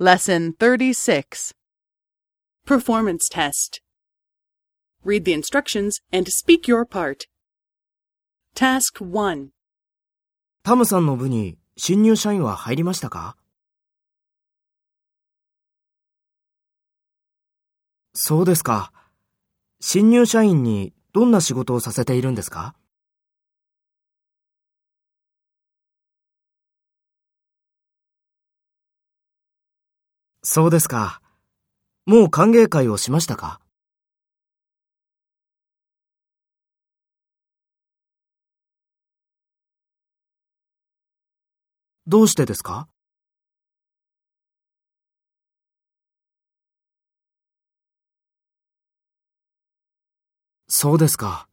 Lesson 36 Performance Test Read the instructions and speak your part. Task 1タムさんの部に新入社員は入りましたかそうですか。新入社員にどんな仕事をさせているんですかそうですか。もう歓迎会をしましたか？どうしてですか？そうですか。